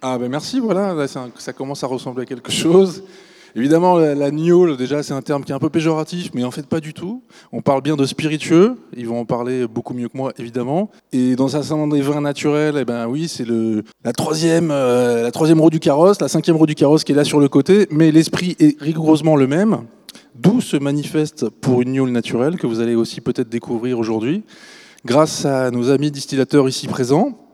Ah ben merci, voilà, ça commence à ressembler à quelque chose. Évidemment, la, la déjà, c'est un terme qui est un peu péjoratif, mais en fait pas du tout. On parle bien de spiritueux, ils vont en parler beaucoup mieux que moi, évidemment. Et dans un salon des vins naturels, eh ben oui, c'est la, troisième, euh, troisième roue du carrosse, la cinquième roue du carrosse qui est là sur le côté, mais l'esprit est rigoureusement le même. D'où se manifeste pour une gnôle naturelle, que vous allez aussi peut-être découvrir aujourd'hui, grâce à nos amis distillateurs ici présents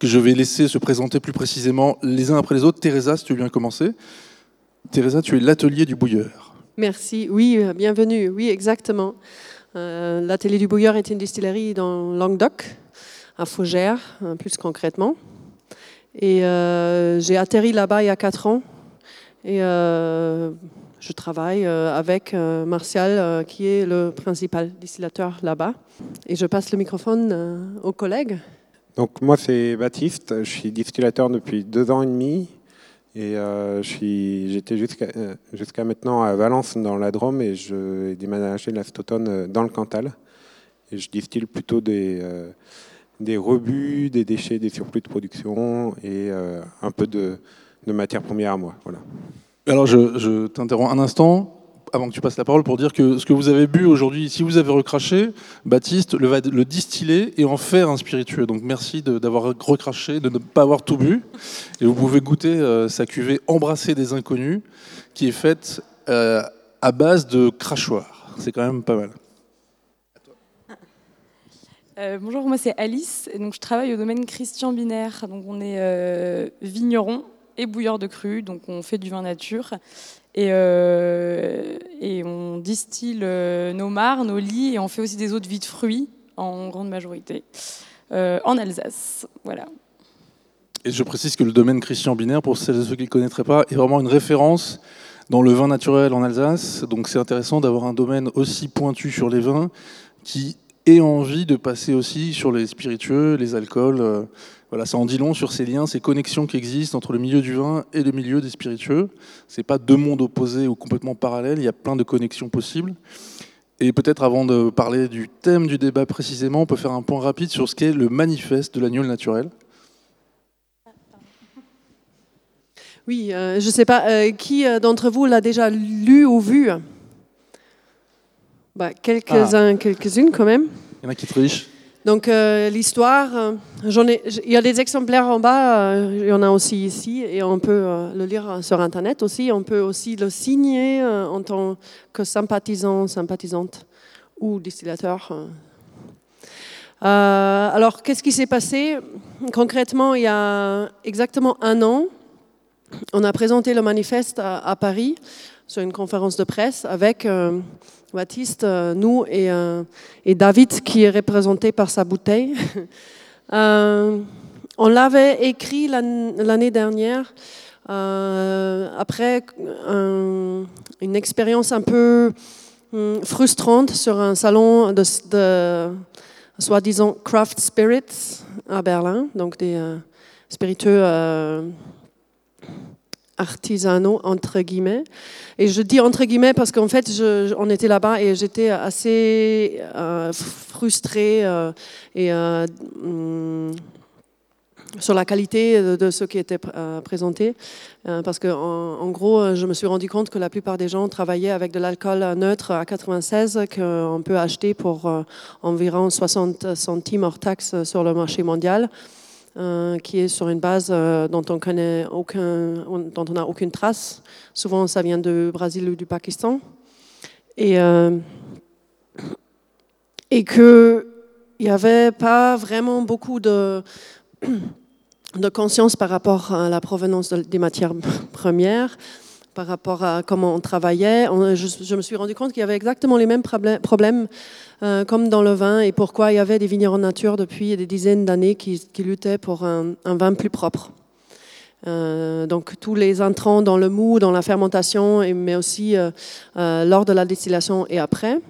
que je vais laisser se présenter plus précisément les uns après les autres. Teresa, si tu veux bien commencer. Teresa, tu es l'atelier du bouilleur. Merci, oui, euh, bienvenue, oui, exactement. Euh, L'atelier du Bouilleur est une distillerie dans Languedoc, à Fougères, euh, plus concrètement. Et euh, j'ai atterri là-bas il y a quatre ans. Et je travaille avec Martial, qui est le principal distillateur là-bas. Et je passe le microphone aux collègues. Donc moi c'est Baptiste, je suis distillateur depuis deux ans et demi et euh, je j'étais jusqu'à euh, jusqu'à maintenant à Valence dans la Drôme et j'ai déménagé euh, dans le Cantal et je distille plutôt des, rebuts, des déchets, des surplus de production et un peu de, matière première à moi. Voilà. Alors, je, je t'interromps un instant avant que tu passes la parole pour dire que ce que vous avez bu aujourd'hui, si vous avez recraché, Baptiste le va le distiller et en faire un spiritueux. Donc merci d'avoir recraché, de ne pas avoir tout bu. Et vous pouvez goûter euh, sa cuvée Embrasser des inconnus, qui est faite euh, à base de crachoir. C'est quand même pas mal. Euh, bonjour, moi c'est Alice, et donc je travaille au domaine Christian Binaire. Donc on est vigneron et bouilleur de cru, donc on fait du vin nature et, euh, et on distille euh, nos mares, nos lits et on fait aussi des eaux de vie de fruits en grande majorité euh, en Alsace. Voilà. Et je précise que le domaine Christian Binaire, pour celles et ceux qui ne connaîtraient pas, est vraiment une référence dans le vin naturel en Alsace. Donc c'est intéressant d'avoir un domaine aussi pointu sur les vins qui ait envie de passer aussi sur les spiritueux, les alcools. Voilà, ça en dit long sur ces liens, ces connexions qui existent entre le milieu du vin et le milieu des spiritueux. C'est pas deux mondes opposés ou complètement parallèles, il y a plein de connexions possibles. Et peut-être avant de parler du thème du débat précisément, on peut faire un point rapide sur ce qu'est le manifeste de l'agneau naturel. Oui, euh, je ne sais pas, euh, qui euh, d'entre vous l'a déjà lu ou vu? Bah, Quelques-uns, quelques-unes quand même. Il y en a qui trichent. Donc euh, l'histoire, euh, il y a des exemplaires en bas, euh, il y en a aussi ici, et on peut le lire sur Internet aussi. On peut aussi le signer en tant que sympathisant, sympathisante ou distillateur. alors, qu'est-ce qui s'est passé? Concrètement, il y a exactement un an, on a présenté le manifeste à, Paris sur une conférence de presse avec Baptiste, euh, nous et, euh, et David qui est représenté par sa bouteille. Euh, on l'avait écrit l'an- l'année dernière après un- une expérience un peu hum, frustrante sur un salon de, soi-disant craft spirits à Berlin, donc des spiritueux artisanaux entre guillemets. Et je dis entre guillemets parce qu'en fait, on était là-bas et j'étais assez euh, frustrée euh, euh, hum, sur la qualité de, ce qui était présenté. Parce que en, en gros, je me suis rendu compte que la plupart des gens travaillaient avec de l'alcool neutre à 96 qu'on peut acheter pour environ 60 centimes hors taxe sur le marché mondial. Euh, qui est sur une base euh, dont on n'a aucune trace. Souvent, ça vient du Brésil ou du Pakistan. Et, euh, et qu'il n'y avait pas vraiment beaucoup de, de conscience par rapport à la provenance de- des matières premières, par rapport à comment on travaillait. Je, me suis rendu compte qu'il y avait exactement les mêmes problè- problèmes euh, comme dans le vin et pourquoi il y avait des vignerons nature depuis des dizaines d'années qui, luttaient pour un, vin plus propre. Euh, donc tous les intrants dans le mou, dans la fermentation, mais aussi euh, lors de la distillation et après.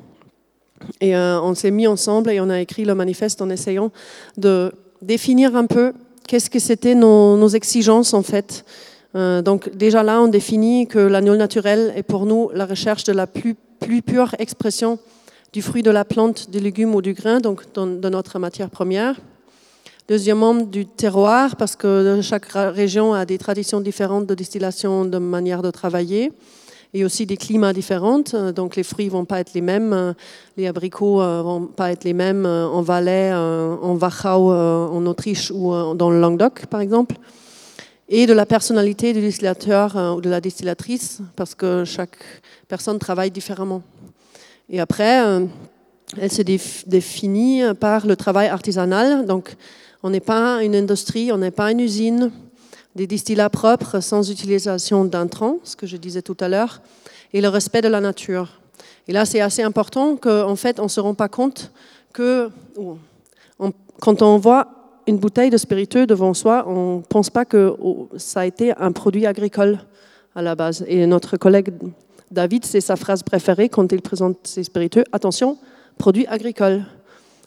Et on s'est mis ensemble et on a écrit le manifeste en essayant de définir un peu qu'est-ce que c'était nos exigences en fait. Euh, donc déjà là, on définit que l'agneau naturel est pour nous la recherche de la plus, pure expression du fruit de la plante, du légume ou du grain, donc de notre matière première. Deuxièmement, du terroir, parce que chaque région a des traditions différentes de distillation, de manière de travailler, et aussi des climats différents. Donc les fruits vont pas être les mêmes, les abricots vont pas être les mêmes en Valais, en Wachau, en Autriche ou dans le Languedoc, par exemple. Et de la personnalité du distillateur ou de la distillatrice, parce que chaque personne travaille différemment. Et après, elle se définit par le travail artisanal. Donc, on n'est pas une industrie, on n'est pas une usine, des distillats propres sans utilisation d'intrants, ce que je disais tout à l'heure, et le respect de la nature. Et là, c'est assez important qu'en fait, on ne se rend pas compte que quand on voit une bouteille de spiritueux devant soi, on ne pense pas que oh, ça a été un produit agricole à la base. Et notre collègue David, c'est sa phrase préférée quand il présente ses spiritueux. Attention, produit agricole.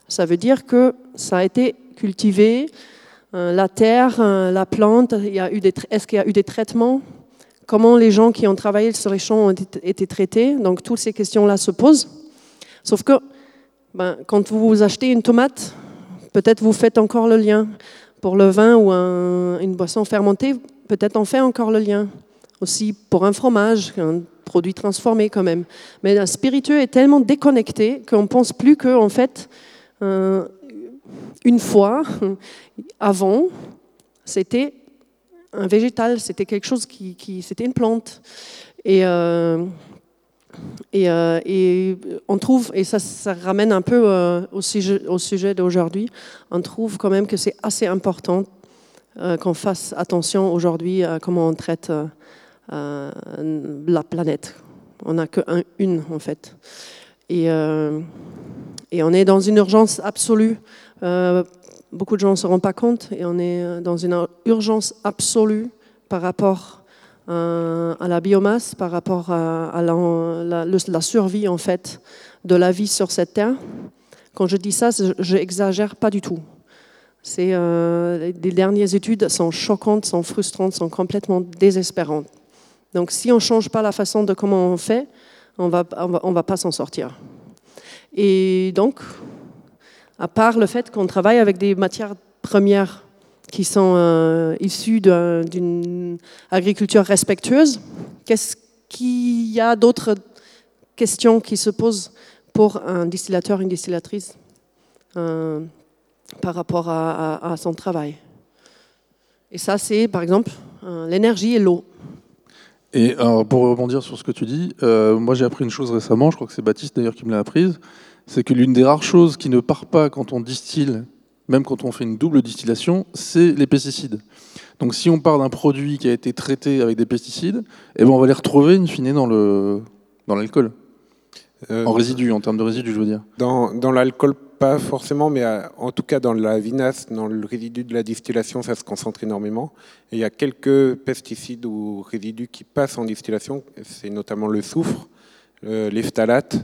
Ça veut dire que ça a été cultiver euh, la terre, euh, la plante Est-ce qu'il y a eu des traitements? Comment les gens qui ont travaillé sur les champs ont été traités? Donc toutes ces questions-là se posent. Sauf que ben, quand vous achetez une tomate, peut-être vous faites encore le lien. Pour le vin ou une boisson fermentée, peut-être on fait encore le lien. Aussi pour un fromage, un produit transformé quand même. Mais un spiritueux est tellement déconnecté qu'on ne pense plus que, en fait, une fois, avant, c'était un végétal, c'était quelque chose qui, c'était une plante. Et, euh, euh, et, on trouve, et ça, ramène un peu euh, au sujet, au sujet d'aujourd'hui, on trouve quand même que c'est assez important qu'on fasse attention aujourd'hui à comment on traite la planète. On n'a qu'une en fait. Et, et on est dans une urgence absolue euh, beaucoup de gens ne se rendent pas compte et on est euh, dans une urgence absolue par rapport euh, à la biomasse, par rapport à, la, survie en fait de la vie sur cette terre. Quand je dis ça, je n'exagère pas du tout. C'est, les dernières études sont choquantes, sont frustrantes, sont complètement désespérantes. Donc si on ne change pas la façon de comment on fait, on ne va, on va pas s'en sortir. Et donc, à part le fait qu'on travaille avec des matières premières qui sont euh, issues d'une agriculture respectueuse, qu'est-ce qu'il y a d'autres questions qui se posent pour un distillateur, une distillatrice euh, par rapport à, son travail? Et ça, c'est par exemple euh, l'énergie et l'eau. Et pour rebondir sur ce que tu dis, moi j'ai appris une chose récemment, je crois que c'est Baptiste d'ailleurs qui me l'a apprise, c'est que l'une des rares choses qui ne part pas quand on distille, même quand on fait une double distillation, c'est les pesticides. Donc si on part d'un produit qui a été traité avec des pesticides, eh ben on va les retrouver in fine dans le dans l'alcool. Euh, en résidu, en termes de résidu, je veux dire. Dans, dans l'alcool, pas forcément, mais euh, en tout cas dans la vinasse, dans le résidu de la distillation, ça se concentre énormément. Et il y a quelques pesticides ou résidus qui passent en distillation, c'est notamment le soufre, les phtalates,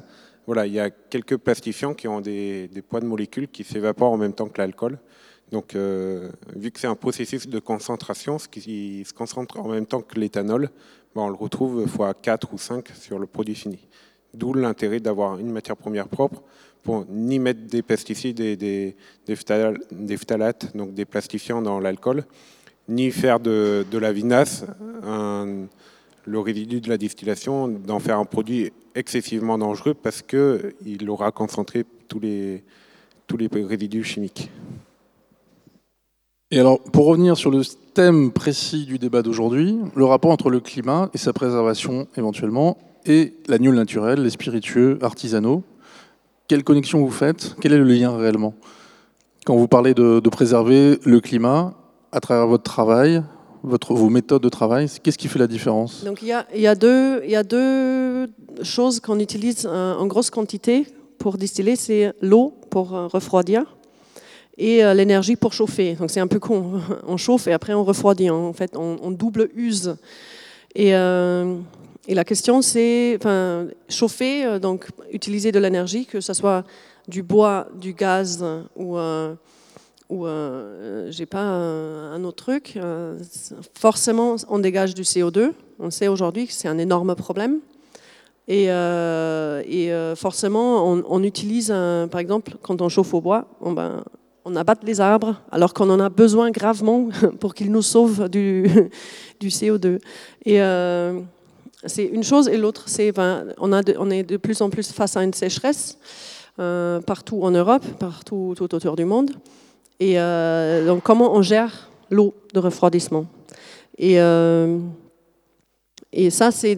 voilà, il y a quelques plastifiants qui ont des, poids de molécules qui s'évaporent en même temps que l'alcool. Donc, euh, vu que c'est un processus de concentration, ce qui se concentre en même temps que l'éthanol, ben, on le retrouve fois 4 ou 5 sur le produit fini. D'où l'intérêt d'avoir une matière première propre pour ni mettre des pesticides et des, des, phtalates, donc des plastifiants dans l'alcool, ni faire de, de la vinasse un, le résidu de la distillation, d'en faire un produit excessivement dangereux parce qu'il aura concentré tous les, tous les résidus chimiques. Et alors, pour revenir sur le thème précis du débat d'aujourd'hui, le rapport entre le climat et sa préservation éventuellement, et la gnôle naturelle, les spiritueux, artisanaux, quelle connexion vous faites? Quel est le lien réellement? Quand vous parlez de préserver le climat à travers votre travail, votre, vos méthodes de travail Qu'est-ce qui fait la différence? Donc il y a, deux, choses qu'on utilise euh, en grosse quantité pour distiller, c'est l'eau pour euh, refroidir et euh, l'énergie pour chauffer. Donc c'est un peu con, on chauffe et après on refroidit. En fait, on, double use. Et la question c'est, enfin, chauffer, donc utiliser de l'énergie, que ce soit du bois, du gaz ou ou euh, j'ai pas un, autre truc, euh, forcément on dégage du CO2. On sait aujourd'hui que c'est un énorme problème. Et, euh, forcément, on, utilise, par exemple, quand on chauffe au bois, on, ben, abatte les arbres alors qu'on en a besoin gravement pour qu'ils nous sauvent du, du CO2. Et euh, c'est une chose et l'autre, c'est ben, on, on est de plus en plus face à une sécheresse euh, partout en Europe, partout tout autour du monde. Et euh, donc comment on gère l'eau de refroidissement? Et, et ça, c'est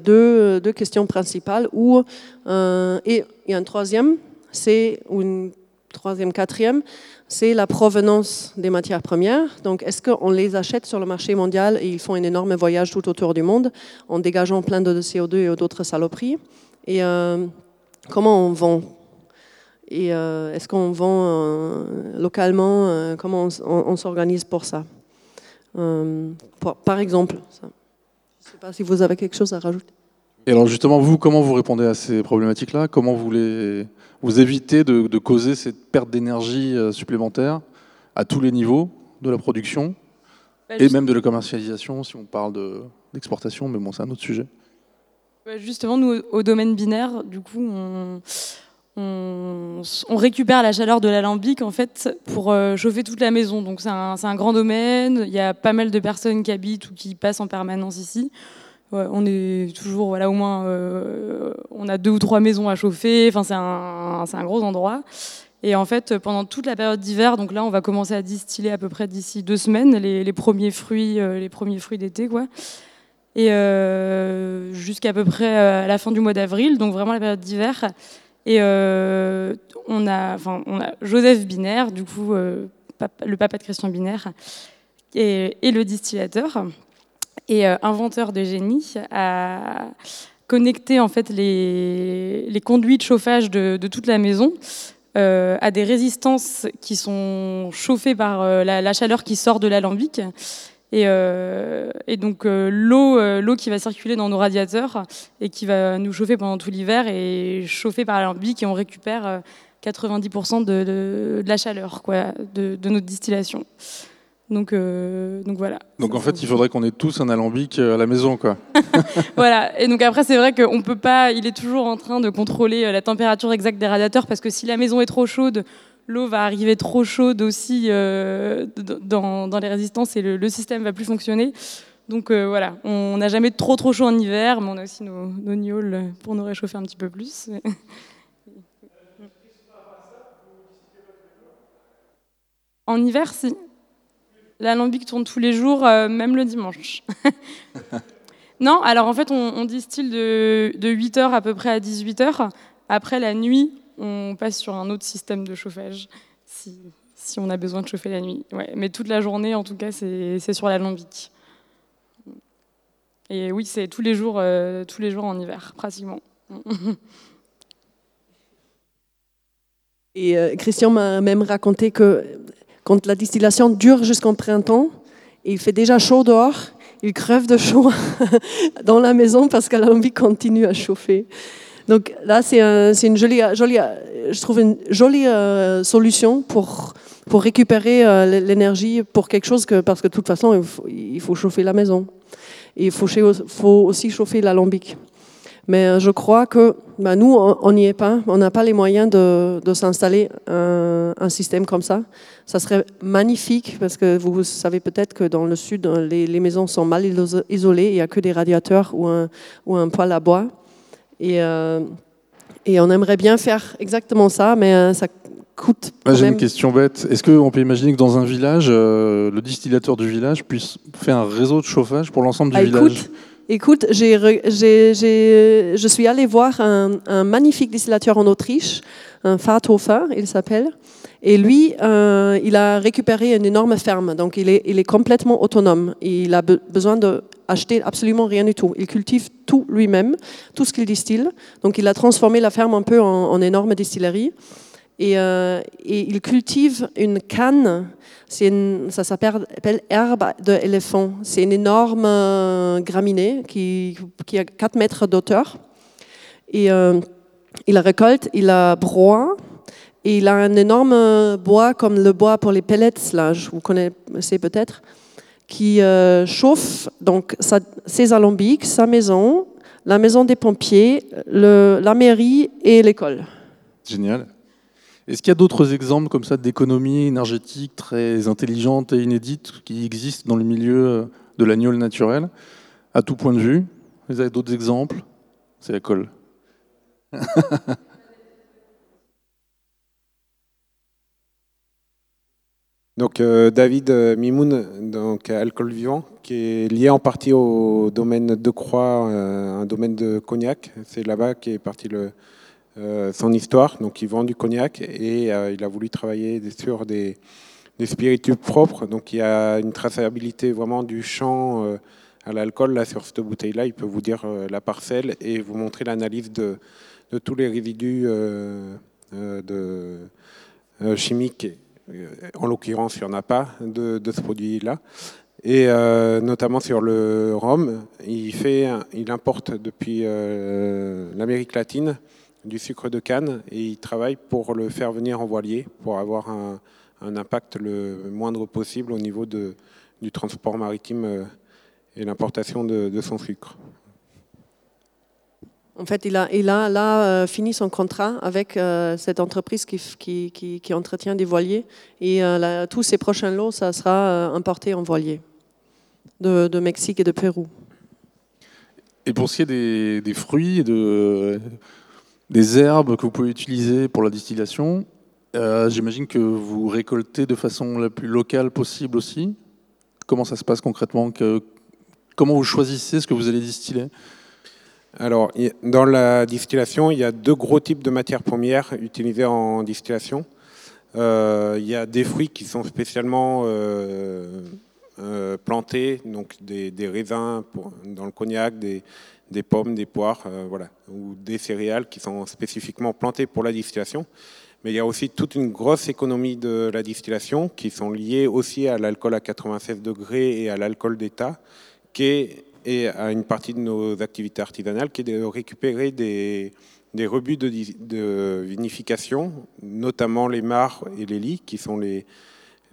deux, deux, questions principales. Et il y a un troisième, c'est une troisième, quatrième, c'est la provenance des matières premières. Donc, est-ce qu'on les achète sur le marché mondial et ils font un énorme voyage tout autour du monde en dégageant plein de CO2 et d'autres saloperies? Et euh, comment on vend Et euh, est-ce qu'on vend euh, localement Comment on, s'organise pour ça? Par exemple, je ne sais pas si vous avez quelque chose à rajouter. Et alors justement, vous, comment vous répondez à ces problématiques-là? Comment vous les vous évitez de, causer cette perte d'énergie euh, supplémentaire à tous les niveaux de la production? Bah, et même de la commercialisation, si on parle d'exportation, mais bon, c'est un autre sujet. Bah, justement, nous, au domaine binaire, du coup, on, on, récupère la chaleur de l'alambic en fait pour euh, chauffer toute la maison. Donc c'est un, un, grand domaine. Il y a pas mal de personnes qui habitent ou qui passent en permanence ici on est toujours, voilà, au moins, euh, on a deux ou trois maisons à chauffer. Enfin, c'est un, un, gros endroit. Et en fait, pendant toute la période d'hiver, donc là, on va commencer à distiller à peu près d'ici deux semaines les, premiers fruits, euh, les premiers fruits d'été, quoi. Et jusqu'à peu près à la fin du mois d'avril, donc vraiment la période d'hiver. Et on a, enfin, on a Joseph Binaire, du coup, le papa de Christian Binaire, et, le distillateur et euh, inventeur de génie, a connecté en fait les, les conduits de chauffage de, toute la maison euh, à des résistances qui sont chauffées par euh, la, chaleur qui sort de l'alambic. Et, et, donc l'eau, l'eau qui va circuler dans nos radiateurs et qui va nous chauffer pendant tout l'hiver est chauffée par l'alambic et on récupère 90% de, de, la chaleur quoi, de, de notre distillation. Donc, euh, donc voilà. Donc en fait, il faudrait qu'on ait tous un alambic euh, à la maison, quoi. voilà. Et donc après, c'est vrai qu'on peut pas. Il est toujours en train de contrôler euh, la température exacte des radiateurs parce que si la maison est trop chaude, l'eau va arriver trop chaude aussi dans, dans, les résistances et le, le, système va plus fonctionner. Donc voilà, on n'a jamais trop trop chaud en hiver, mais on a aussi nos, nos pour nous réchauffer un petit peu plus. en hiver, si. L'alambic tourne tous les jours, euh, même le dimanche. non, alors en fait, on, distille de, 8h à peu près à 18h. Après la nuit, on passe sur un autre système de chauffage, si, on a besoin de chauffer la nuit. mais toute la journée, en tout cas, c'est sur l'alambic. Et oui, c'est tous les jours, euh, tous les jours en hiver, pratiquement. Et euh, Christian m'a même raconté que quand la distillation dure jusqu'en printemps, il fait déjà chaud dehors, il crève de chaud dans la maison parce que l'alambic continue à chauffer. Donc là, c'est une jolie, je trouve une jolie euh, solution pour, récupérer euh, l'énergie pour quelque chose parce que de toute façon, il faut, chauffer la maison. Il faut, faut aussi chauffer l'alambic. Mais euh, je crois que bah, nous, on n'y est pas. On n'a pas les moyens de, s'installer un, système comme ça. Ça serait magnifique parce que vous savez peut-être que dans le sud, les, maisons sont mal isolées. Il n'y a que des radiateurs ou un, ou un poêle à bois. Et, euh, et on aimerait bien faire exactement ça, mais euh, ça coûte. J'ai une question bête. Est-ce qu'on peut imaginer que dans un village, le distillateur du village puisse faire un réseau de chauffage pour l'ensemble du ah, village? Écoute, je suis allée voir un, magnifique distillateur en Autriche, un Fathofer, il s'appelle. Et lui, euh, il a récupéré une énorme ferme, donc il est, il est complètement autonome. Il a besoin d'acheter absolument rien du tout. Il cultive tout lui-même, tout ce qu'il distille. Donc il a transformé la ferme un peu en, énorme distillerie. Et, euh, et, il cultive une canne ça s'appelle herbe d'éléphant. C'est une énorme euh, graminée qui, a 4 mètres d'auteur. Et euh, il la récolte, il la broie, et il a un énorme bois comme le bois pour les pellets, là, vous connaissez peut-être, qui chauffe donc ses alambics, sa maison, la maison des pompiers, la mairie et l'école. Génial. Est-ce qu'il y a d'autres exemples comme ça d'économies énergétiques très intelligentes et inédites qui existent dans le milieu de l'agnole naturel, à tout point de vue? Vous avez d'autres exemples? C'est la colle. Donc euh, David euh, Mimoun, donc alcool vivant, qui est lié en partie au domaine de Croix, euh, un domaine de cognac. C'est là-bas qui est parti le, son histoire. Donc il vend du cognac et il a voulu travailler sur des, des, spiritueux propres. Donc il y a une traçabilité vraiment du champ à l'alcool là sur cette bouteille-là. Il peut vous dire la parcelle et vous montrer l'analyse de, tous les résidus chimiques euh, en l'occurrence, il n'y en a pas de, ce produit-là. Et euh, notamment sur le rhum, il, fait, il importe depuis euh, l'Amérique latine du sucre de canne et il travaille pour le faire venir en voilier pour avoir un, impact le moindre possible au niveau de, du transport maritime et l'importation de son sucre. En fait, il a, il a là euh, fini son contrat avec euh, cette entreprise qui, qui, qui, entretient des voiliers. Et euh, tous ses prochains lots, ça sera importé en voilier de, de, Mexique et de Pérou. Et pour ce qui est des, des fruits et de, des herbes que vous pouvez utiliser pour la distillation, j'imagine que vous récoltez de façon la plus locale possible aussi. Comment ça se passe concrètement Comment vous choisissez ce que vous allez distiller? Alors, dans la distillation, il y a deux gros types de matières premières utilisées en distillation. Euh, il y a des fruits qui sont spécialement euh, euh, plantés, donc des, raisins dans le cognac, des, pommes, des poires, voilà, ou des céréales qui sont spécifiquement plantées pour la distillation. Mais il y a aussi toute une grosse économie de la distillation qui sont liées aussi à l'alcool à 96 degrés et à l'alcool d'état, qui est et à une partie de nos activités artisanales qui est de récupérer des, des rebuts de, de, vinification, notamment les mares et les lits, qui sont les,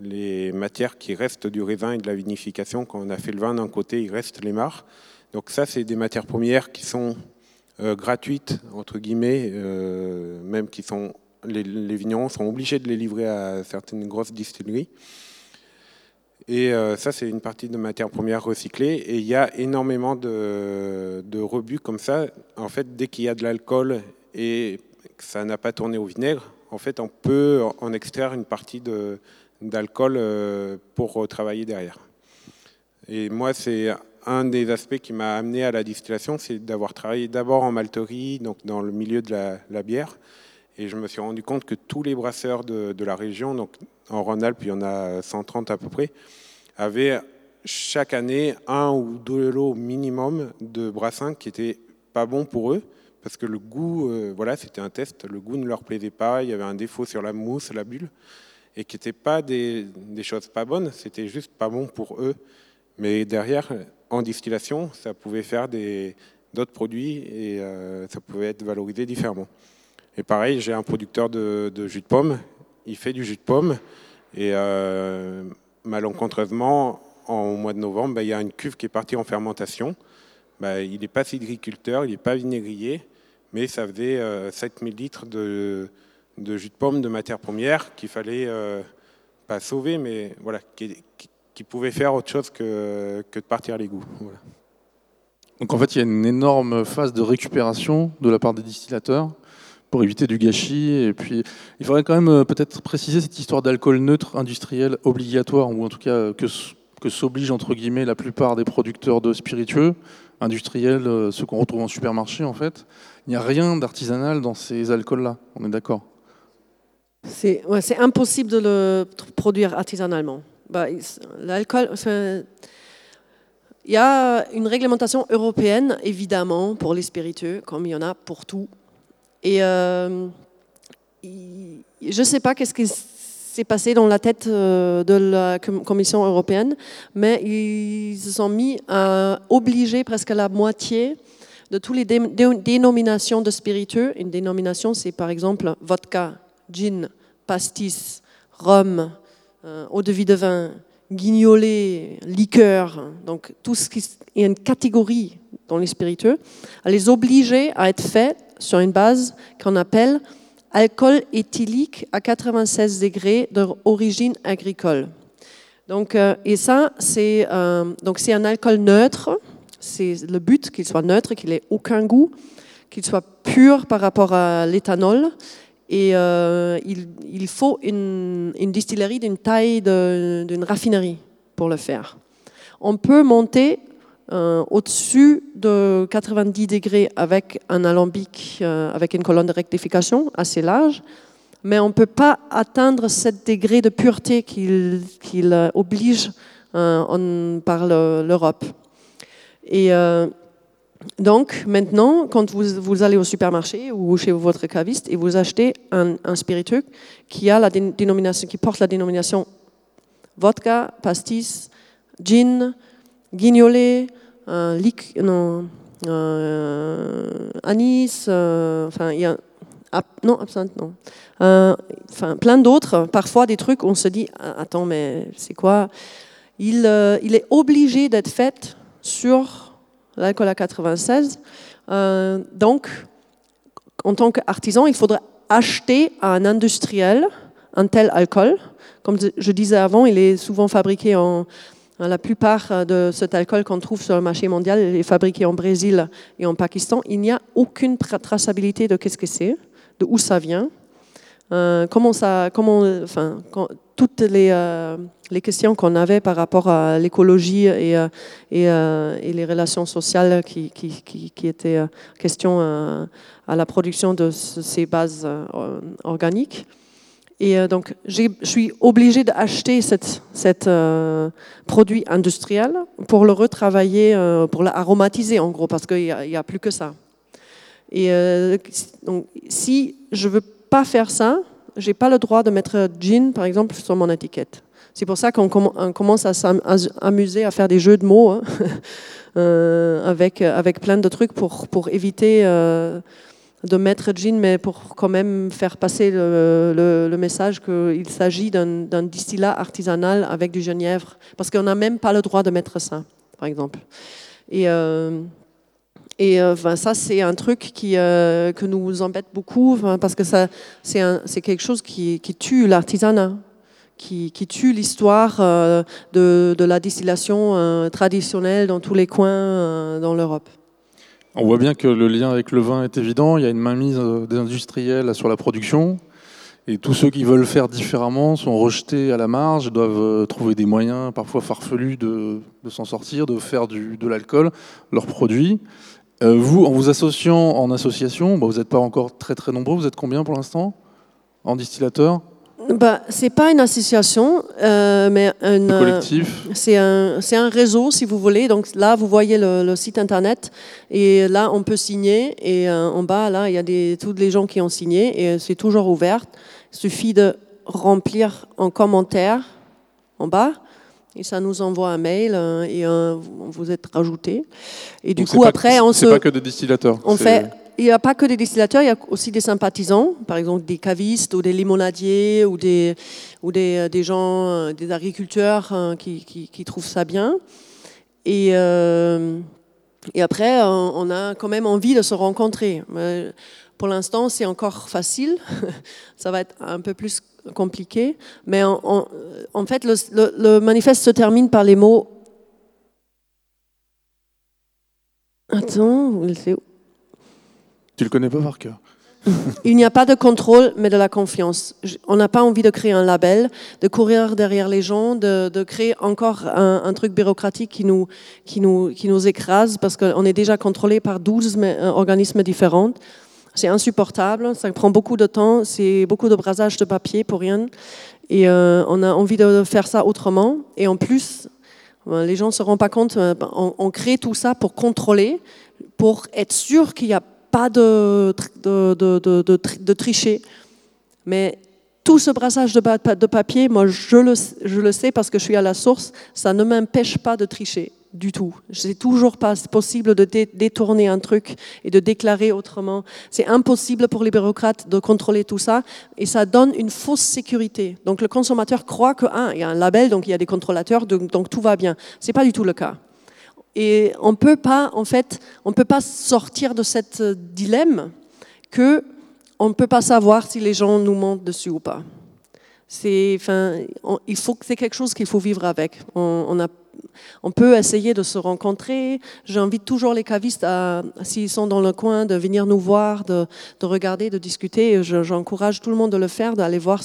les matières qui restent du raisin et de la vinification. Quand on a fait le vin d'un côté, il reste les mares. Donc ça, c'est des matières premières qui sont euh, gratuites, entre guillemets, euh, même qui sont les, vignerons sont obligés de les livrer à certaines grosses distilleries. Et euh, ça, c'est une partie de matière première recyclée. Et il y a énormément de, de rebuts comme ça. En fait, dès qu'il y a de l'alcool et que ça n'a pas tourné au vinaigre, en fait, on peut en extraire une partie d'alcool euh, pour travailler derrière. Et moi, c'est un des aspects qui m'a amené à la distillation, c'est d'avoir travaillé d'abord en malterie, donc dans le milieu de la, bière. Et je me suis rendu compte que tous les brasseurs de, de la région, donc en Rhône-Alpes, il y en a 130 à peu près, avaient chaque année un ou deux lots minimum de brassins qui n'étaient pas bons pour eux, parce que le goût, euh, voilà, c'était un test, le goût ne leur plaisait pas, il y avait un défaut sur la mousse, la bulle, et qui n'étaient pas des, choses pas bonnes, c'était juste pas bon pour eux. Mais derrière, en distillation, ça pouvait faire d'autres produits et euh, ça pouvait être valorisé différemment. Et pareil, j'ai un producteur de, jus de pomme, il fait du jus de pomme, et euh, malencontreusement, au mois de novembre, bah, il y a une cuve qui est partie en fermentation. Bah, il n'est pas cidriculteur, il n'est pas vinaigrier, mais ça faisait 7000 euh, litres de, jus de pomme de matière première qu'il fallait euh, pas sauver, mais voilà, qui, pouvait faire autre chose que, que de partir à l'égout. Donc en fait, il y a une énorme phase de récupération de la part des distillateurs pour éviter du gâchis. Et puis, il faudrait quand même euh, peut-être préciser cette histoire d'alcool neutre industriel obligatoire, ou en tout cas que, que s'oblige entre guillemets la plupart des producteurs de spiritueux industriels, euh, ceux qu'on retrouve en supermarché en fait. Il n'y a rien d'artisanal dans ces alcools-là, on est d'accord? C'est impossible de le produire artisanalement. Bah, L'alcool, il y a une réglementation européenne, évidemment, pour les spiritueux, comme il y en a pour tout et euh, je ne sais pas qu'est-ce qui s'est passé dans la tête euh, de la Commission européenne, mais ils se sont mis à obliger presque la moitié de toutes les dénominations de spiritueux. Une dénomination, c'est par exemple vodka, gin, pastis, rhum, euh, eau de vie de vin, guignolé, liqueur, donc tout ce qui est une catégorie dans les spiritueux, à les obliger à être faits sur une base qu'on appelle alcool éthylique à 96 degrés d'origine agricole. Donc, euh, et ça, c'est euh, c'est un alcool neutre. C'est le but qu'il soit neutre, qu'il ait aucun goût, qu'il soit pur par rapport à l'éthanol. Et euh, il, faut une, distillerie d'une taille d'une raffinerie pour le faire. On peut monter euh, au-dessus de 90 degrés avec un alambic, euh, avec une colonne de rectification assez large, mais on ne peut pas atteindre 7 degrés de pureté qu'il oblige par l'Europe. Et donc maintenant, quand vous, allez au supermarché ou chez votre caviste et vous achetez un, spiritueux qui, a la dénomination, qui porte la dénomination vodka, pastis, gin, guignolet, un non, anis, euh, enfin, il y a, non, absinthe, non. Euh, enfin, plein d'autres, parfois des trucs on se dit, ah, attends, mais c'est quoi? Euh, il, est obligé d'être fait sur l'alcool à 96. donc, en tant qu'artisan, il faudrait acheter à un industriel un tel alcool. Comme je disais avant, il est souvent fabriqué en, Hein, la plupart euh, de cet alcool qu'on trouve sur le marché mondial est fabriqué en Brésil et en Pakistan. Il n'y a aucune traçabilité de qu'est-ce que c'est, de où ça vient. Euh, toutes les, euh, les questions qu'on avait par rapport à l'écologie et, et, les relations sociales qui, étaient question à la production de ces bases organiques. Et euh, donc, je suis obligée d'acheter cet euh, produit industriel pour le retravailler, euh, pour l'aromatiser en gros, parce qu'il n'y a, plus que ça. Et donc, si je veux pas faire ça, je n'ai pas le droit de mettre gin, par exemple, sur mon étiquette. C'est pour ça qu'on commence à s'amuser à faire des jeux de mots hein, avec, avec plein de trucs pour, pour éviter de mettre gin, mais pour quand même faire passer le, message qu'il s'agit d'un distillat artisanal avec du genièvre, parce qu'on n'a même pas le droit de mettre ça, par exemple. Euh, et euh, ça, c'est un truc qui, euh, que nous embête beaucoup, parce que c'est quelque chose qui, tue l'artisanat. Qui, tue l'histoire de, de, la distillation traditionnelle dans tous les coins dans l'Europe. On voit bien que le lien avec le vin est évident. Il y a une mainmise euh, des industriels sur la production. Et tous ceux qui veulent faire différemment sont rejetés à la marge, doivent euh, trouver des moyens parfois farfelus de, s'en sortir, de faire de l'alcool, leurs produits. Euh, vous, en vous associant en association, bah, vous n'êtes pas encore très très nombreux, vous êtes combien pour l'instant en distillateur bah, Ce n'est pas une association, euh, mais un collectif. Euh, c'est un, un, réseau, si vous voulez. Donc là, vous voyez le, site internet, et là, on peut signer. Et euh, en bas, là, il y a des, tous les gens qui ont signé, et c'est toujours ouvert. Il suffit de remplir un commentaire en bas. Et ça nous envoie un mail et vous êtes rajouté. Et du coup, après, on se. C'est pas que des distillateurs. On fait il n'y a pas que des distillateurs, il y a aussi des sympathisants, par exemple des cavistes ou des limonadiers ou des, ou des, euh, des gens, euh, des agriculteurs hein, qui, qui, trouvent ça bien. Et, euh, et après, on a quand même envie de se rencontrer. Pour l'instant, c'est encore facile. ça va être un peu plus compliqué. Mais en, en fait, le, le manifeste se termine par les mots. Attends, c'est où? Tu le connais pas par cœur. Il n'y a pas de contrôle, mais de la confiance. On n'a pas envie de créer un label, de courir derrière les gens, de, créer encore un, truc bureaucratique qui nous, qui nous, qui nous écrase parce qu'on est déjà contrôlé par 12 euh, organismes différents. C'est insupportable, ça prend beaucoup de temps, c'est beaucoup de brasage de papier pour rien. Et euh, on a envie de faire ça autrement. Et en plus, euh, les gens ne se rendent pas compte, on, on crée tout ça pour contrôler, pour être sûr qu'il n'y a pas de, de, de, tricher. Mais tout ce brassage de, papier, moi je le, sais parce que je suis à la source, ça ne m'empêche pas de tricher du tout. C'est toujours pas possible de détourner un truc et de déclarer autrement. C'est impossible pour les bureaucrates de contrôler tout ça et ça donne une fausse sécurité. Donc le consommateur croit qu'il ah, y a un label, donc il y a des contrôlateurs, donc, donc tout va bien. C'est pas du tout le cas. Et on peut pas, en fait, on peut pas sortir de cette dilemme que on ne peut pas savoir si les gens nous mentent dessus ou pas. C'est, enfin, il faut c'est quelque chose qu'il faut vivre avec. On, a, on, peut essayer de se rencontrer. J'invite toujours les cavistes, s'ils sont dans le coin, de venir nous voir, de, de regarder, de discuter. j'encourage tout le monde de le faire, d'aller voir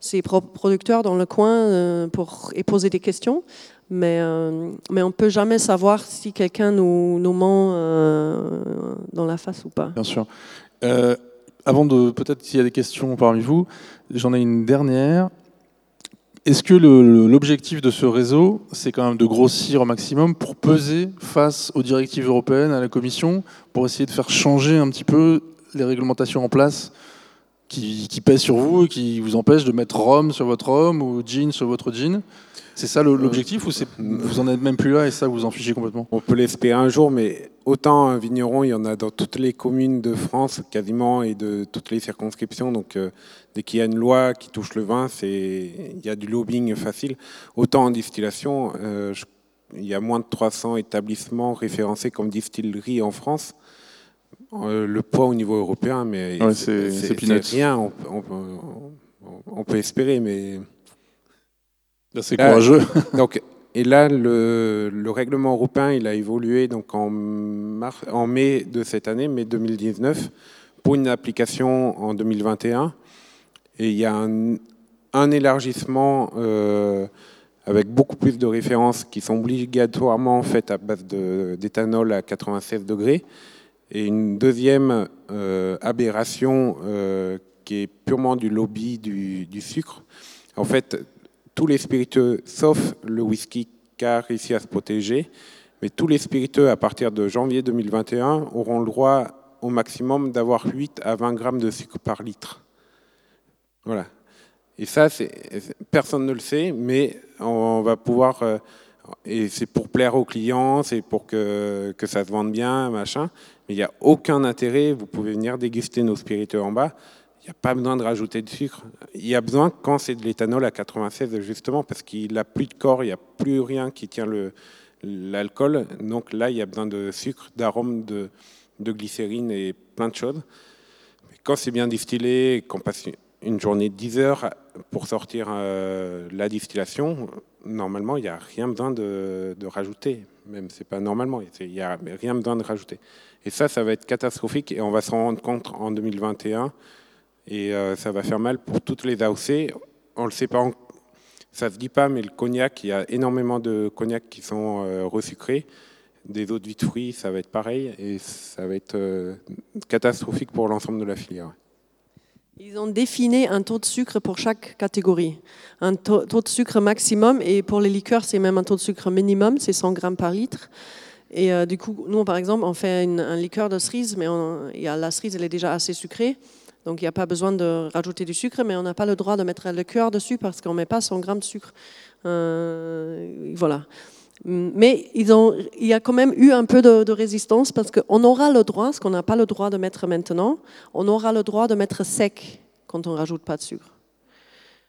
ses producteurs dans le coin euh, pour, et poser des questions. Mais, euh, mais on ne peut jamais savoir si quelqu'un nous, nous ment euh, dans la face ou pas. Bien sûr. Avant de, peut-être s'il y a des questions parmi vous, j'en ai une dernière. Est-ce que l'objectif de ce réseau, c'est quand même de grossir au maximum pour peser face aux directives européennes, à la Commission, pour essayer de faire changer un petit peu les réglementations en place qui, qui pèsent sur vous et qui vous empêchent de mettre Rome sur votre Rome ou jean sur votre jean c'est ça l'objectif ou vous en êtes même plus là et ça vous en fichez complètement? On peut l'espérer un jour, mais autant un vigneron, il y en a dans toutes les communes de France quasiment et de toutes les circonscriptions. Donc euh, dès qu'il y a une loi qui touche le vin, il y a du lobbying facile. Autant en distillation, euh, il y a moins de 300 établissements référencés comme distillerie en France. Euh, le poids au niveau européen, mais c'est rien. On, on, peut espérer, mais c'est courageux. donc, et là, le, règlement européen, il a évolué donc en, en mai de cette année, mai 2019, pour une application en 2021. Et il y a un, élargissement euh, avec beaucoup plus de références qui sont obligatoirement faites à base d'éthanol à 96 degrés. Et une deuxième euh, aberration euh, qui est purement du lobby du, sucre. En fait, tous les spiritueux, sauf le whisky, qui a réussi à se protéger. Mais tous les spiritueux, à partir de janvier 2021, auront le droit au maximum d'avoir 8 à 20 grammes de sucre par litre. Voilà. Et ça, personne ne le sait, mais on va pouvoir. Euh, et c'est pour plaire aux clients, c'est pour que, que ça se vende bien, machin. Il n'y a aucun intérêt. Vous pouvez venir déguster nos spiritueux en bas. Il n'y a pas besoin de rajouter de sucre. Il y a besoin quand c'est de l'éthanol à 96, justement, parce qu'il n'a plus de corps, il n'y a plus rien qui tient l'alcool. Donc là, il y a besoin de sucre, d'arôme, de, de, glycérine et plein de choses. Mais quand c'est bien distillé, qu'on passe une journée de 10 heures pour sortir euh, la distillation, normalement, il n'y a rien besoin de, rajouter. Même c'est pas normalement, il n'y a rien besoin de rajouter. Et ça, ça va être catastrophique et on va s'en rendre compte en 2021 et euh, ça va faire mal pour toutes les AOC. On le sait pas, ça se dit pas, mais le cognac, il y a énormément de cognac qui sont euh, resucrés. Des eaux de vie fruits, ça va être pareil et ça va être euh, catastrophique pour l'ensemble de la filière. Ils ont défini un taux de sucre pour chaque catégorie, un taux, de sucre maximum et pour les liqueurs, c'est même un taux de sucre minimum, c'est 100 grammes par litre. Et du coup, nous, par exemple, on fait une, un liqueur de cerise, mais la cerise, elle est déjà assez sucrée. Donc il n'y a pas besoin de rajouter du sucre, mais on n'a pas le droit de mettre le cœur dessus parce qu'on ne met pas 100 grammes de sucre. Euh, voilà. Mais ils ont, il y a quand même eu un peu de, résistance parce qu'on aura le droit, ce qu'on n'a pas le droit de mettre maintenant, on aura le droit de mettre sec quand on ne rajoute pas de sucre.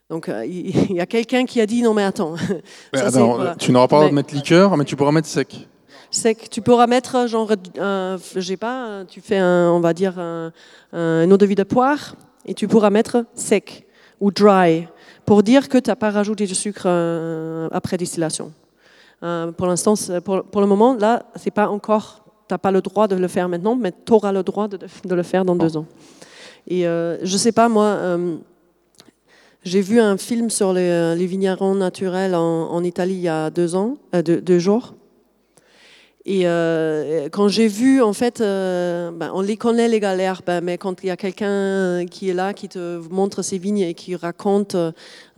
Donc euh, il y a quelqu'un qui a dit non mais attends. Tu n'auras pas le droit de mettre liqueur, mais tu pourras mettre sec que tu pourras mettre genre, un, je sais pas, tu fais un, on va dire un, eau de vie de poire et tu pourras mettre sec ou dry pour dire que tu n'as pas rajouté de sucre euh, après distillation. Euh, pour l'instant, pour, pour, le moment, là, c'est pas encore, tu n'as pas le droit de le faire maintenant, mais tu auras le droit de, de, le faire dans deux ans. Et euh, je sais pas, moi, j'ai vu un film sur les, les vignerons naturels en, en, Italie il y a deux ans, deux, deux jours. Et euh, quand j'ai vu, en fait, euh, ben, on les connaît les galères, ben, mais quand il y a quelqu'un qui est là, qui te montre ses vignes et qui raconte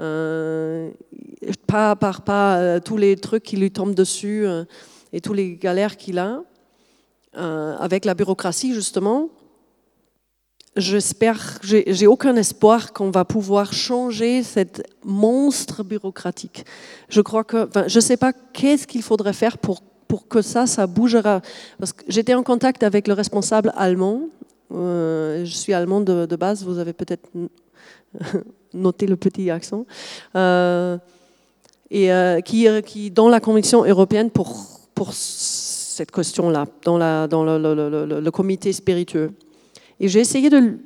euh, pas par pas tous les trucs qui lui tombent dessus et tous les galères qu'il a, avec la bureaucratie justement, j'espère, j'ai aucun espoir qu'on va pouvoir changer cette monstre bureaucratique. Je crois que, je ne sais pas qu'est-ce qu'il faudrait faire pour pour que ça, ça bougera. Parce que j'étais en contact avec le responsable allemand. Euh, je suis allemande de, base, vous avez peut-être noté le petit accent. Euh, et euh, qui, qui, dans la Commission européenne, pour, pour cette question-là, dans, la, dans le, le, le, comité spiritueux. Et j'ai essayé de,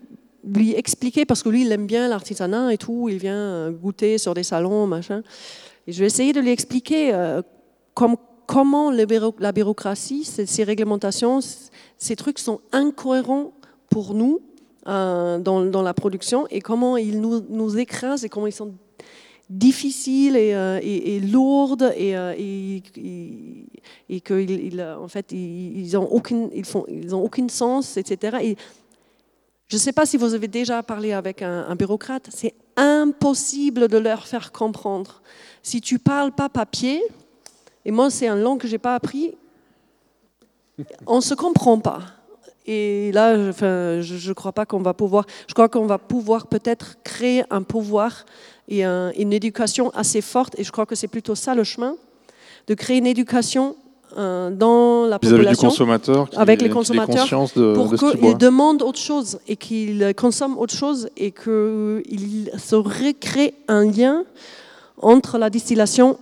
lui expliquer, parce que lui, il aime bien l'artisanat et tout, il vient goûter sur des salons, machin. Et je vais essayer de lui expliquer comment la bureaucratie, ces, réglementations, ces trucs sont incohérents pour nous dans, la production et comment ils nous, écrasent et comment ils sont difficiles et, euh, et, lourdes et, euh, et, qu'ils en fait ils, ont aucune ils ils ont aucun sens etc et je ne sais pas si vous avez déjà parlé avec un, bureaucrate c'est impossible de leur faire comprendre. Si tu parles pas papier et moi c'est un langue que j'ai pas appris. On se comprend pas. Et là, je ne crois pas qu'on va pouvoir, je crois qu'on va pouvoir peut-être créer un pouvoir et une éducation assez forte, et je crois que c'est plutôt ça le chemin, de créer une éducation euh, dans la population, consommateur avec les consommateurs, pour qu'ils demandent autre chose et qu'ils consomment autre chose et qu'il se recrée un lien entre la distillation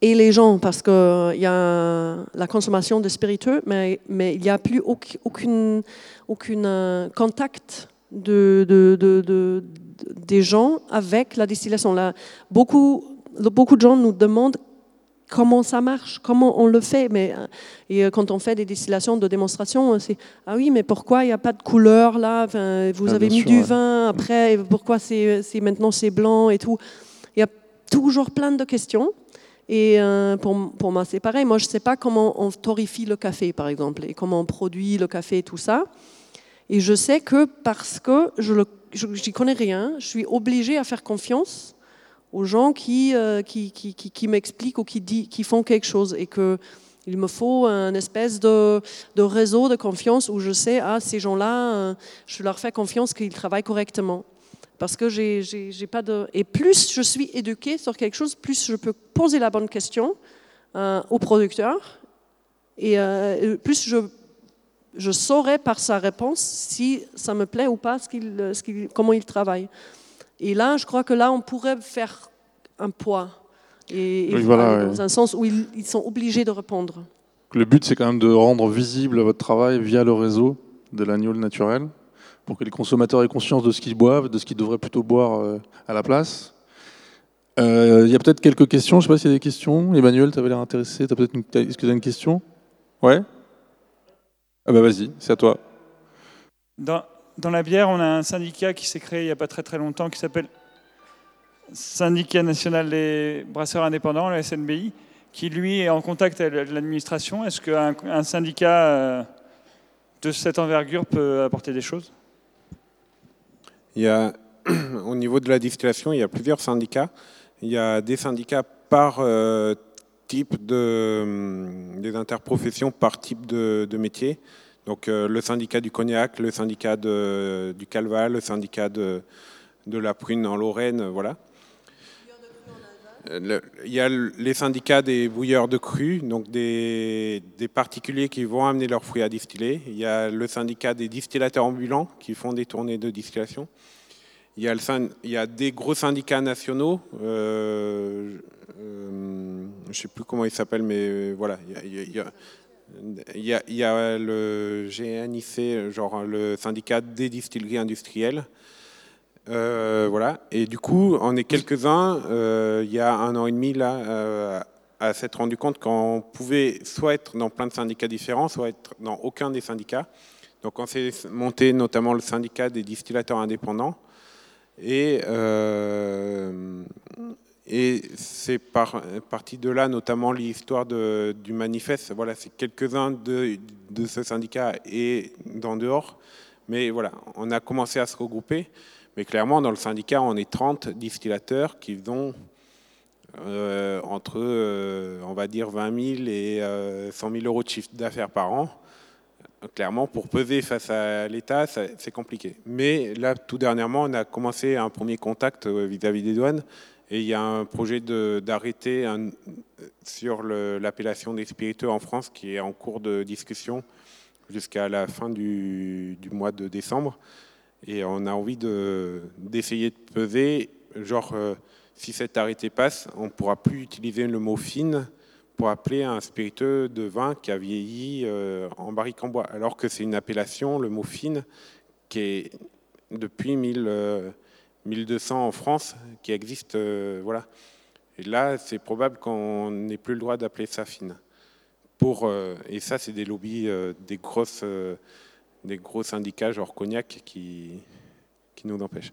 et les gens, parce qu'il y a la consommation de spiritueux, mais, mais il n'y a plus aucun aucune, euh, contact de, de, de, des gens avec la distillation. Là, beaucoup, beaucoup de gens nous demandent comment ça marche, comment on le fait. Mais, euh, et euh, quand on fait des distillations de démonstration, c'est ah oui, mais pourquoi il n'y a pas de couleur là? Enfin, Vous ah, avez mis du vin après, pourquoi c'est maintenant c'est blanc et tout? Il y a toujours plein de questions. Et euh, pour, moi, c'est pareil. Moi, je ne sais pas comment on torrifie le café, par exemple, et comment on produit le café et tout ça. Et je sais que parce que je n'y connais rien, je suis obligée à faire confiance aux gens qui, euh, m'expliquent ou qui, font quelque chose. Et qu'il me faut un espèce de, de, réseau de confiance où je sais, ah, ces gens-là, euh, je leur fais confiance qu'ils travaillent correctement. Parce que j'ai pas de. Et plus je suis éduquée sur quelque chose, plus je peux poser la bonne question euh, au producteur. Et euh, plus je, je saurai par sa réponse si ça me plaît ou pas, ce ce comment il travaille. Et là, je crois que là, on pourrait faire un poids. Et, dans un sens où ils, ils sont obligés de répondre. Le but, c'est quand même de rendre visible votre travail via le réseau de l'agneau naturel pour que les consommateurs aient conscience de ce qu'ils boivent, de ce qu'ils devraient plutôt boire euh, à la place. Euh, il y a peut-être quelques questions, je ne sais pas s'il y a des questions. Emmanuel, tu avais l'air intéressé, peut-être est-ce que tu as une question? Ouais ah bah Vas-y, c'est à toi. Dans, la bière, on a un syndicat qui s'est créé il n'y a pas très très longtemps qui s'appelle Syndicat national des brasseurs indépendants, le SNBI, qui lui est en contact avec l'administration. Est-ce qu'un un syndicat euh, de cette envergure peut apporter des choses? Il y a, au niveau de la distillation, il y a plusieurs syndicats. Il y a des syndicats par euh, type de, hum, des interprofessions par type de, métier. Donc euh, le syndicat du cognac, le syndicat du calval, le syndicat de, de la prune en Lorraine, voilà. Il y a les syndicats des bouilleurs de cru, donc des, particuliers qui vont amener leurs fruits à distiller. Il y a le syndicat des distillateurs ambulants qui font des tournées de distillation. Il y a, des gros syndicats nationaux. Euh, euh, je ne sais plus comment ils s'appellent, mais voilà. Il y, a, il, y a, il y a, le GNIC, genre le syndicat des distilleries industrielles. Euh, voilà. Et du coup, on est quelques-uns, il y a un an et demi, là, à s'être rendu compte qu'on pouvait soit être dans plein de syndicats différents, soit être dans aucun des syndicats. Donc on s'est monté notamment le syndicat des distillateurs indépendants. Et, euh, c'est par, parti de là, notamment l'histoire du manifeste. Voilà, c'est quelques-uns de, de, ce syndicat et d'en dehors. Mais voilà, on a commencé à se regrouper. Mais clairement, dans le syndicat, on est 30 distillateurs qui ont euh, entre, euh, on va dire, 20 000 et 100 000 euros de chiffre d'affaires par an clairement, pour peser face à l'État, c'est compliqué. Mais là, tout dernièrement, on a commencé un premier contact euh, vis-à-vis des douanes. Et il y a un projet d'arrêter sur l'appellation des spiritueux en France qui est en cours de discussion jusqu'à la fin du, mois de décembre. Et on a envie d'essayer de, peser, genre, euh, si cet arrêté passe, on ne pourra plus utiliser le mot fine pour appeler un spiritueux de vin qui a vieilli euh, en barrique en bois, alors que c'est une appellation, le mot fine, qui est depuis 1200 en France qui existent. voilà. Et là, c'est probable qu'on n'ait plus le droit d'appeler ça fine. Pour, et ça, c'est des lobbies, des, grosses, des gros syndicats genre Cognac qui, qui nous empêchent.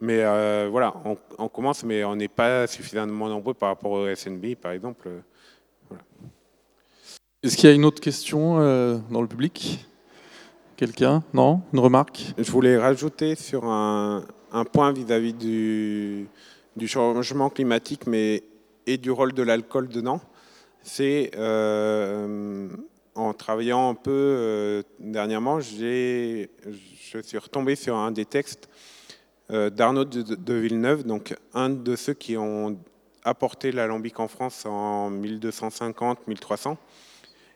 Mais voilà, on, commence, mais on n'est pas suffisamment nombreux par rapport au SNB, par exemple. Est-ce qu'il y a une autre question dans le public? Quelqu'un? Non? Une remarque? Je voulais rajouter sur un, point vis-à-vis du, changement climatique mais, et du rôle de l'alcool dedans. C'est euh, en travaillant un peu euh, dernièrement, je suis retombé sur un des textes euh, d'Arnaud de, Villeneuve, donc un de ceux qui ont apporté l'alambic en France en 1250-1300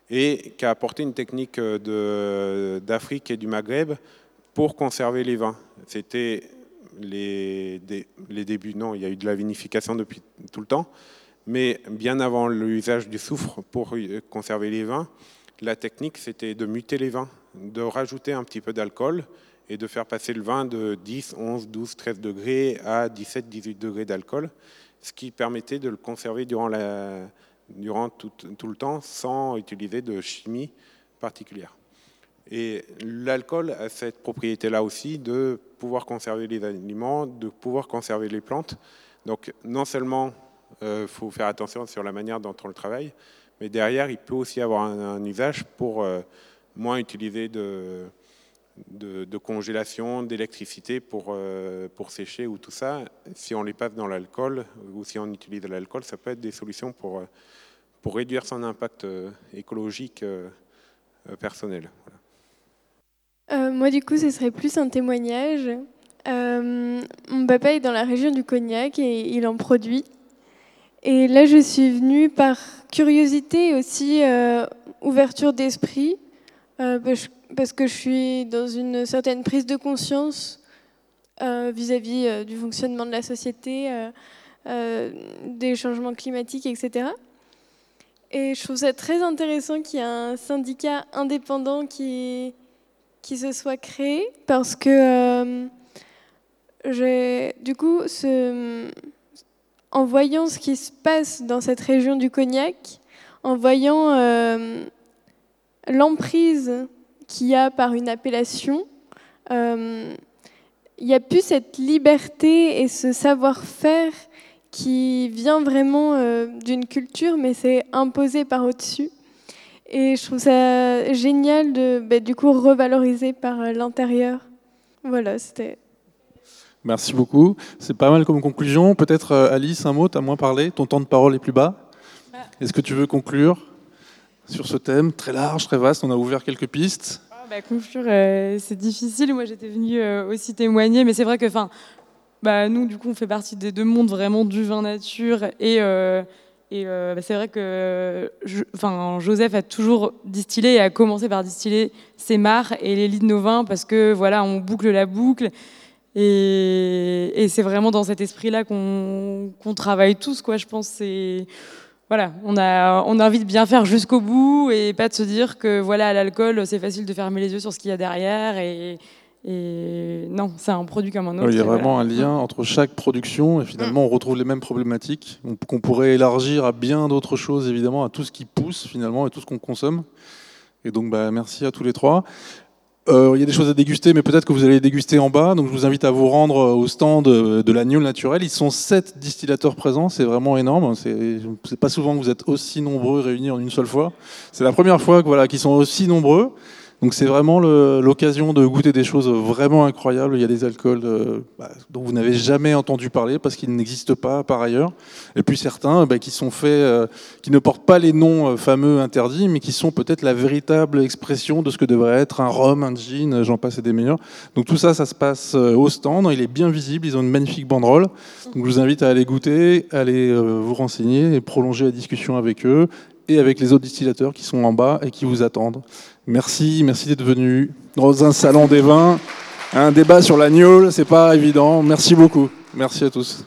et qui a apporté une technique euh, d'Afrique et du Maghreb pour conserver les vins. C'était les, les, débuts, non, il y a eu de la vinification depuis tout le temps, mais bien avant l'usage du soufre pour conserver les vins, la technique c'était de muter les vins, de rajouter un petit peu d'alcool et de faire passer le vin de 10, 11, 12, 13 degrés à 17, 18 degrés d'alcool, ce qui permettait de le conserver durant tout, le temps sans utiliser de chimie particulière. Et l'alcool a cette propriété-là aussi de pouvoir conserver les aliments, de pouvoir conserver les plantes. Donc non seulement il euh, faut faire attention sur la manière dont on le travaille, mais derrière, il peut aussi avoir un, usage pour euh, moins utiliser de, de, congélation, d'électricité pour, euh, pour sécher ou tout ça. Si on les passe dans l'alcool ou si on utilise l'alcool, ça peut être des solutions pour pour réduire son impact euh, écologique euh, euh, personnel. moi, du coup, ce serait plus un témoignage. mon papa est dans la région du Cognac et il en produit. Et là, je suis venue par curiosité aussi ouverture d'esprit, parce que je suis dans une certaine prise de conscience vis-à-vis du fonctionnement de la société, des changements climatiques, etc. Et je trouve ça très intéressant qu'il y ait un syndicat indépendant qui, qui se soit créé parce que euh, du coup, ce, en voyant ce qui se passe dans cette région du Cognac, en voyant euh, l'emprise qu'il y a par une appellation, euh, il n'y a plus cette liberté et ce savoir-faire qui vient vraiment euh, d'une culture, mais c'est imposé par au-dessus. Et je trouve ça génial de, bah, du coup, revaloriser par l'intérieur. Voilà, c'était. Merci beaucoup. C'est pas mal comme conclusion. Peut-être euh, Alice, un mot, tu as moins parlé, ton temps de parole est plus bas. Bah. Est-ce que tu veux conclure sur ce thème très large, très vaste? On a ouvert quelques pistes. Ah, bah, conclure, c'est difficile. Moi, j'étais venue aussi témoigner, mais c'est vrai que, enfin, bah, nous, du coup, on fait partie des deux mondes vraiment du vin nature. Et, euh, et euh, bah, c'est vrai que enfin, Joseph a toujours distillé et a commencé par distiller ses mares et les lits de nos vins parce que voilà, on boucle la boucle. Et, et c'est vraiment dans cet esprit-là qu'on travaille tous, quoi. Je pense c'est voilà, on a, on a envie de bien faire jusqu'au bout et pas de se dire que voilà, l'alcool, c'est facile de fermer les yeux sur ce qu'il y a derrière et, et non, c'est un produit comme un autre. il y a vraiment un lien entre chaque production et finalement on retrouve les mêmes problématiques qu'on pourrait élargir à bien d'autres choses évidemment, à tout ce qui pousse finalement et tout ce qu'on consomme. Et donc bah, merci à tous les trois. Euh, il y a des choses à déguster, mais peut-être que vous allez déguster en bas. Donc je vous invite à vous rendre au stand de l'agneau naturel. Ils sont sept distillateurs présents, c'est vraiment énorme. C'est pas souvent que vous êtes aussi nombreux réunis en une seule fois. C'est la première fois voilà, qu'ils sont aussi nombreux. Donc c'est vraiment l'occasion de goûter des choses vraiment incroyables. Il y a des alcools euh, bah, dont vous n'avez jamais entendu parler parce qu'ils n'existent pas par ailleurs. Et puis certains bah, euh, qui ne portent pas les noms euh, fameux interdits, mais qui sont peut-être la véritable expression de ce que devrait être un rhum, un gin, j'en passe et des meilleurs. Donc tout ça, ça se passe au stand. Il est bien visible. Ils ont une magnifique banderole. Donc je vous invite à aller goûter, à aller vous renseigner et prolonger la discussion avec eux et avec les autres distillateurs qui sont en bas et qui vous attendent. Merci, merci d'être venu dans un salon des vins. Un débat sur l'agneau, c'est pas évident. Merci beaucoup. Merci à tous.